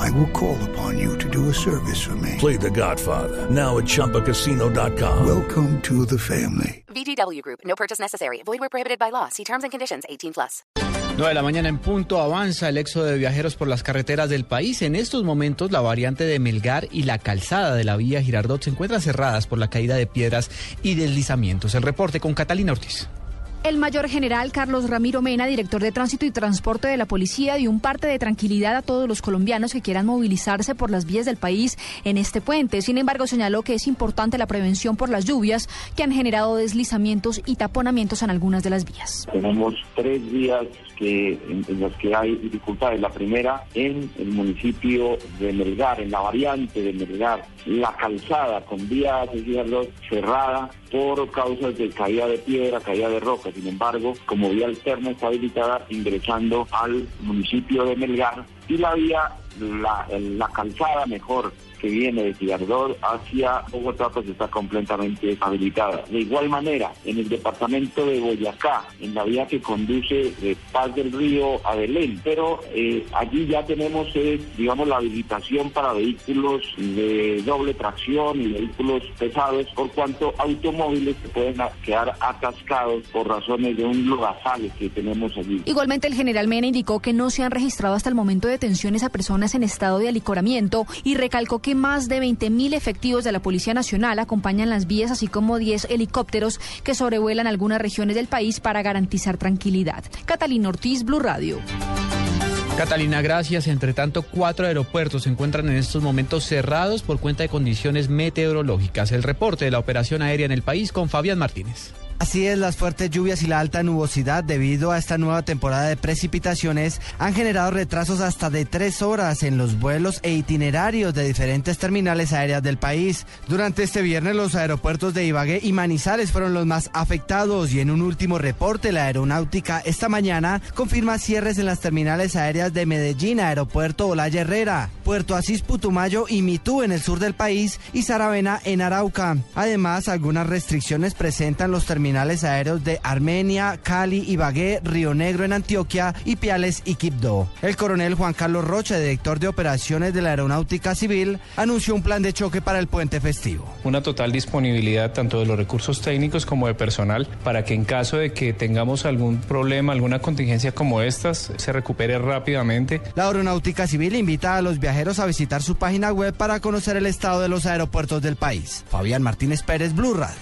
I will call upon you to do a service for me. Play The Godfather now at ChumbaCasino.com. Welcome to the family. VGW Group. No purchase necessary. Void where prohibited by law. See terms and conditions. 18 plus. 9 de la mañana en punto avanza el éxodo de viajeros por las carreteras del país. En estos momentos la variante de Melgar y la calzada de la vía Girardot se encuentran cerradas por la caída de piedras y deslizamientos. El reporte con Catalina Ortiz. El mayor general Carlos Ramiro Mena, director de Tránsito y Transporte de la Policía, dio un parte de tranquilidad a todos los colombianos que quieran movilizarse por las vías del país en este puente. Sin embargo, señaló que es importante la prevención por las lluvias que han generado deslizamientos y taponamientos en algunas de las vías. Tenemos tres vías que, en, en las que hay dificultades. La primera en el municipio de Melgar, en la variante de Melgar, la calzada con vías cerrada por causas de caída de piedra, caída de roca. Sin embargo, como vía alterna está habilitada ingresando al municipio de Melgar y la vía, la, la calzada mejor que viene de Girardot hacia Bogotá pues está completamente habilitada. De igual manera, en el departamento de Boyacá, en la vía que conduce de Paz del Río a Belén, pero eh, allí ya tenemos, eh, digamos, la habilitación para vehículos de doble tracción y vehículos pesados, por cuanto automóviles se pueden quedar atascados por razones de un lodazal que tenemos allí. Igualmente, el general Mena indicó que no se han registrado hasta el momento detenciones a personas en estado de alicoramiento y recalcó que más de 20.000 efectivos de la Policía Nacional acompañan las vías, así como 10 helicópteros que sobrevuelan algunas regiones del país para garantizar tranquilidad. Catalina Ortiz, Blue Radio. Catalina, gracias. Entre tanto, cuatro aeropuertos se encuentran en estos momentos cerrados por cuenta de condiciones meteorológicas. El reporte de la operación aérea en el país con Fabián Martínez. Así es, las fuertes lluvias y la alta nubosidad debido a esta nueva temporada de precipitaciones han generado retrasos hasta de tres horas en los vuelos e itinerarios de diferentes terminales aéreas del país. Durante este viernes los aeropuertos de Ibagué y Manizales fueron los más afectados y en un último reporte la aeronáutica esta mañana confirma cierres en las terminales aéreas de Medellín, Aeropuerto Olaya Herrera, Puerto Asís Putumayo y Mitú en el sur del país y Saravena en Arauca. Además, algunas restricciones presentan los terminales terminales aéreos de Armenia, Cali, Ibagué, Río Negro en Antioquia y Piales y Quibdó. El coronel Juan Carlos Rocha, director de operaciones de la Aeronáutica Civil, anunció un plan de choque para el puente festivo. Una total disponibilidad tanto de los recursos técnicos como de personal para que en caso de que tengamos algún problema, alguna contingencia como estas, se recupere rápidamente. La Aeronáutica Civil invita a los viajeros a visitar su página web para conocer el estado de los aeropuertos del país. Fabián Martínez Pérez, Blue Radio.